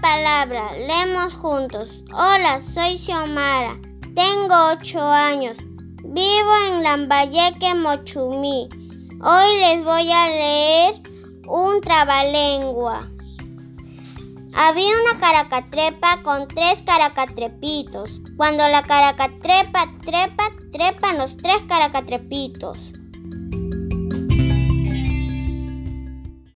palabra. Leemos juntos. Hola, soy Xiomara. Tengo ocho años. Vivo en Lambayeque, Mochumí. Hoy les voy a leer un trabalengua. Había una caracatrepa con tres caracatrepitos. Cuando la caracatrepa trepa, trepan los tres caracatrepitos.